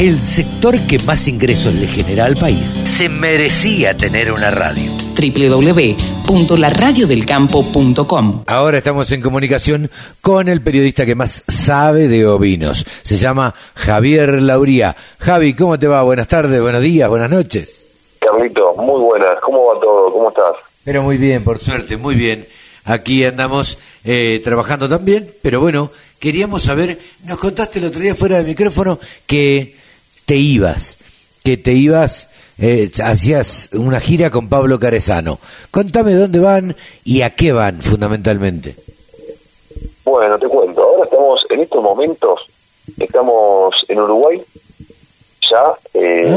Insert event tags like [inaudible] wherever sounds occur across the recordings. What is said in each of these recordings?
el sector que más ingresos le genera al país se merecía tener una radio www.laradiodelcampo.com. Ahora estamos en comunicación con el periodista que más sabe de ovinos. Se llama Javier Lauría. Javi, ¿cómo te va? Buenas tardes, buenos días, buenas noches. Carlito, muy buenas. ¿Cómo va todo? ¿Cómo estás? Pero muy bien, por suerte, muy bien. Aquí andamos eh, trabajando también, pero bueno, queríamos saber, nos contaste el otro día fuera del micrófono que te ibas, que te ibas eh, hacías una gira con Pablo Carezano. Contame dónde van y a qué van fundamentalmente. Bueno, te cuento. Ahora estamos, en estos momentos, estamos en Uruguay. Ya, eh,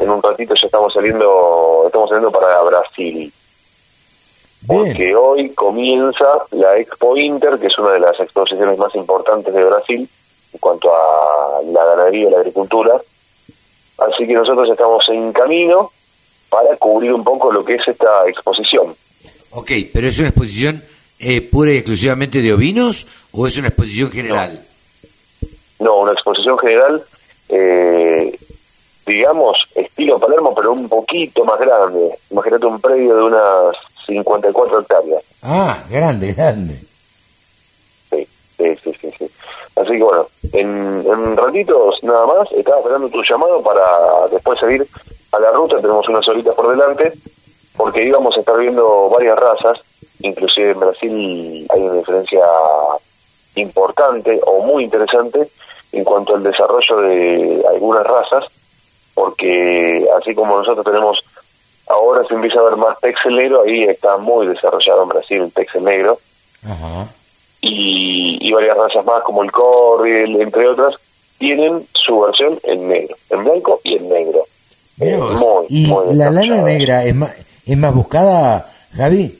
en un ratito ya estamos saliendo, estamos saliendo para Brasil. Porque hoy comienza la Expo Inter, que es una de las exposiciones más importantes de Brasil en cuanto a la ganadería y la agricultura Así que nosotros estamos en camino para cubrir un poco lo que es esta exposición. Ok, pero ¿es una exposición eh, pura y exclusivamente de ovinos o es una exposición general? No, una exposición general, eh, digamos, estilo Palermo, pero un poquito más grande. Imagínate un predio de unas 54 hectáreas. Ah, grande, grande. Sí, sí, sí, sí. Así que bueno, en, ratitos nada más, estaba esperando tu llamado para después seguir a la ruta, tenemos unas horitas por delante, porque íbamos a estar viendo varias razas, inclusive en Brasil hay una diferencia importante o muy interesante en cuanto al desarrollo de algunas razas, porque así como nosotros tenemos, ahora se empieza a ver más texel negro, ahí está muy desarrollado en Brasil el texel negro. Ajá y, varias razas más como el Corriel, entre otras, tienen su versión en negro, en blanco y en negro. ¿Y la lana negra es más, es más buscada, Javi?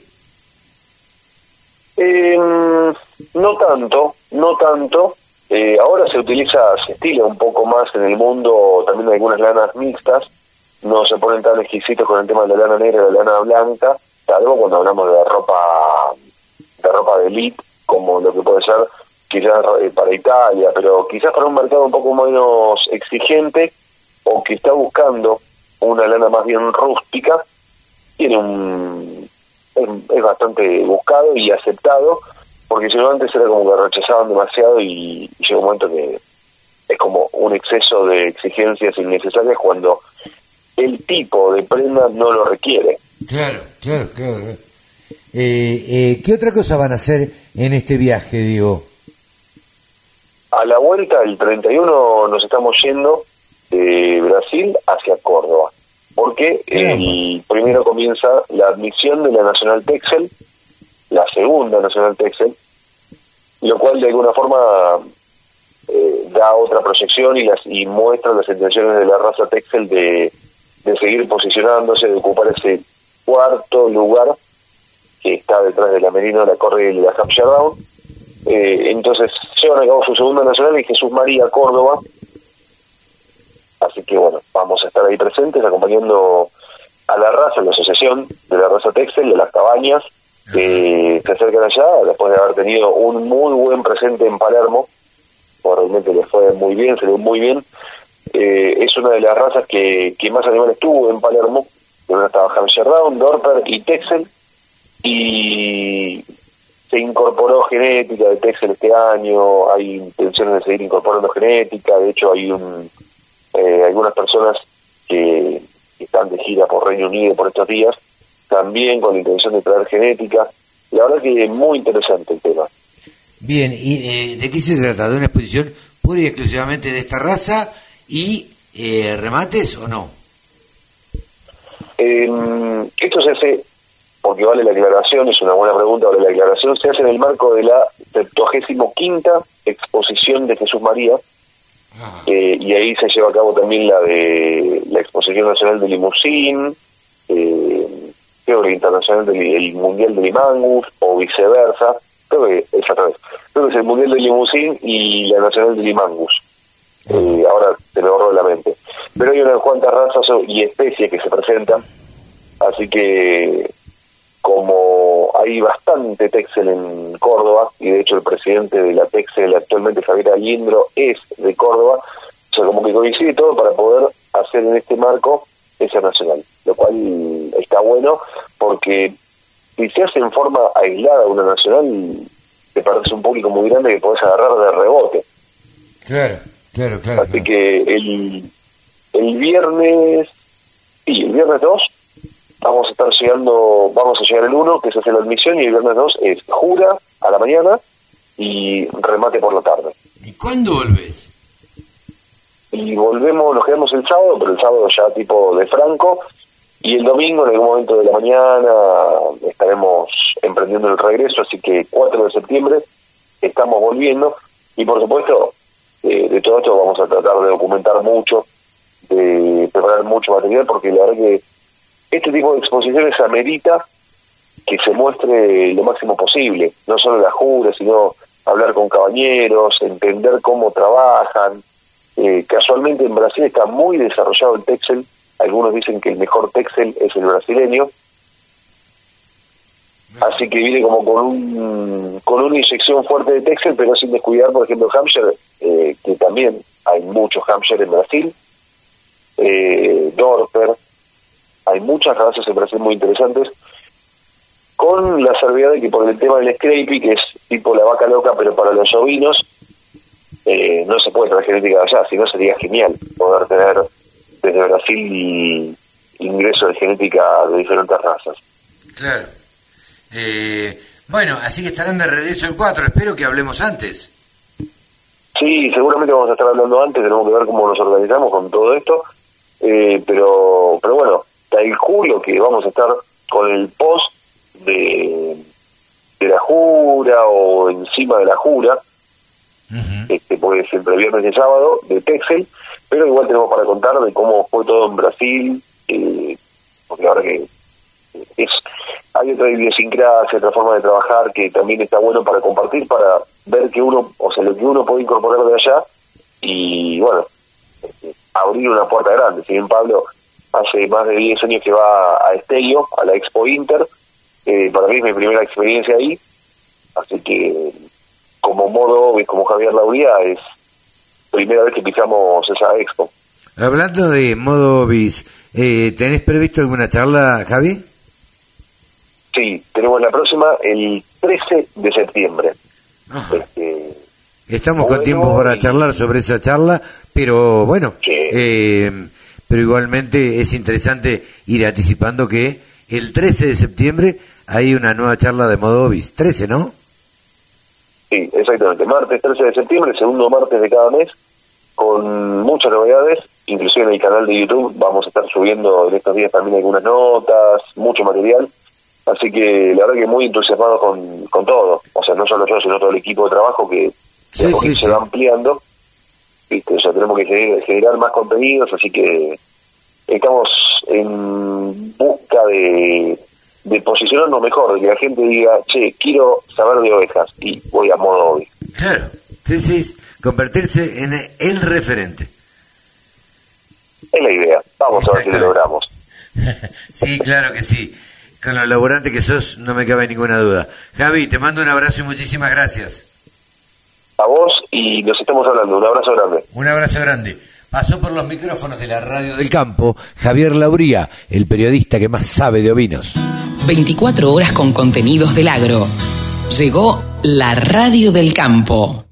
Em, no tanto, no tanto. Eh, ahora se utiliza, se estila un poco más en el mundo también algunas lanas mixtas. No se ponen tan exquisitos con el tema de la lana negra y la lana blanca, salvo cuando hablamos de ropa de ropa de elite como lo que puede ser quizás eh, para Italia, pero quizás para un mercado un poco menos exigente o que está buscando una lana más bien rústica, tiene un es, bastante buscado y aceptado, porque si no antes era como que rechazaban demasiado y, llega un momento que es como un exceso de exigencias innecesarias cuando el tipo de prenda no lo requiere. Claro, claro, claro. Eh, eh, ¿Qué otra cosa van a hacer en este viaje, Diego? A la vuelta, el 31, nos estamos yendo de Brasil hacia Córdoba, porque el primero comienza la admisión de la Nacional Texel, la segunda Nacional Texel, lo cual de alguna forma eh, da otra proyección y, las, y muestra las intenciones de la raza Texel de, de seguir posicionándose, de ocupar ese cuarto lugar que está detrás de la Merino, la Corre y la Hampshire Down. Eh, entonces llevan a cabo su segunda nacional y Jesús María Córdoba. Así que bueno, vamos a estar ahí presentes acompañando a la raza, la asociación de la raza Texel, de las cabañas, que se acercan allá después de haber tenido un muy buen presente en Palermo. realmente les fue muy bien, se le muy bien. Eh, es una de las razas que, que más animales tuvo en Palermo. Donde estaba Hampshire Down, Dorper y Texel y se incorporó genética de Texel este año, hay intenciones de seguir incorporando genética, de hecho hay un, eh, algunas personas que están de gira por Reino Unido por estos días, también con la intención de traer genética. La verdad que es muy interesante el tema. Bien, ¿y eh, de qué se trata? ¿De una exposición pura y exclusivamente de esta raza y eh, remates o no? esto se hace porque vale la aclaración, es una buena pregunta, vale la aclaración, se hace en el marco de la 75 quinta exposición de Jesús María, ah. eh, y ahí se lleva a cabo también la de la exposición nacional de Limusín, eh, creo que internacional del Mundial de Limangus, o viceversa, creo que es creo que es el Mundial de Limusín y la Nacional de Limangus. Eh, ahora te lo borro de la mente. Pero hay unas cuantas razas y especies que se presentan, así que como hay bastante Texel en Córdoba, y de hecho el presidente de la Texel actualmente, Javier Aliendro, es de Córdoba, sea, como que coincide todo para poder hacer en este marco esa nacional, lo cual está bueno porque si se hace en forma aislada una nacional, te parece un público muy grande que podés agarrar de rebote. Claro, claro, claro. Así que el, el viernes, sí, el viernes 2 vamos a estar llegando, vamos a llegar el 1, que es hacer la admisión, y el viernes 2 es jura a la mañana y remate por la tarde. ¿Y cuándo volvés? Y volvemos, nos quedamos el sábado, pero el sábado ya tipo de Franco, y el domingo en algún momento de la mañana estaremos emprendiendo el regreso, así que 4 de septiembre estamos volviendo, y por supuesto, eh, de todo esto vamos a tratar de documentar mucho, de preparar mucho material, porque la verdad que este tipo de exposiciones amerita que se muestre lo máximo posible, no solo la jura, sino hablar con cabañeros, entender cómo trabajan. Eh, casualmente en Brasil está muy desarrollado el Texel, algunos dicen que el mejor Texel es el brasileño, así que viene como con un con una inyección fuerte de Texel, pero sin descuidar, por ejemplo, Hampshire, eh, que también hay muchos Hampshire en Brasil, eh, Dorper, hay muchas razas en Brasil muy interesantes, con la salvedad de que por el tema del scrapie, que es tipo la vaca loca, pero para los ovinos, eh, no se puede traer genética de allá, si no sería genial poder tener desde Brasil ingreso de genética de diferentes razas. Claro. Eh, bueno, así que estarán de regreso el 4, espero que hablemos antes. Sí, seguramente vamos a estar hablando antes, tenemos que ver cómo nos organizamos con todo esto, eh, pero pero bueno, el julio que vamos a estar con el post de, de la jura o encima de la jura, este puede ser entre viernes y sábado, de Texel, pero igual tenemos para contar de cómo fue todo en Brasil, eh, porque ahora que es hay otra idiosincrasia, otra forma de trabajar que también está bueno para compartir, para ver que uno, o sea, lo que uno puede incorporar de allá y bueno, este, abrir una puerta grande. Si bien Pablo hace más de 10 años que va a Estelio, a la Expo Inter. Eh, para mí es mi primera experiencia ahí, así que como modo, como Javier Lauría, es primera vez que pisamos esa expo. Hablando de modo bis, eh, ¿tenés previsto alguna charla, Javi? Sí, tenemos la próxima el 13 de septiembre. Este, Estamos con tiempo para charlar sobre esa charla, pero bueno, eh, pero igualmente es interesante ir anticipando que el 13 de septiembre hay una nueva charla de Modovis. 13, ¿no? Sí, exactamente. Martes 13 de septiembre, segundo martes de cada mes, con muchas novedades, inclusive en el canal de YouTube vamos a estar subiendo en estos días también algunas notas, mucho material. Así que la verdad que muy entusiasmado con, con todo. O sea, no solo yo, sino todo el equipo de trabajo que se va ampliando ¿viste? O sea, tenemos que generar más contenidos, así que estamos en busca de, de posicionarnos mejor, de que la gente diga, che, quiero saber de ovejas y voy a modo hoy. Claro, sí, sí, convertirse en el referente. Es la idea, vamos a ver si lo logramos. [laughs] sí, claro que sí. Con lo laborante que sos, no me cabe ninguna duda. Javi, te mando un abrazo y muchísimas gracias a vos y nos estamos hablando. Un abrazo grande. Un abrazo grande. Pasó por los micrófonos de la radio del campo Javier Lauría, el periodista que más sabe de ovinos. 24 horas con contenidos del agro. Llegó la radio del campo.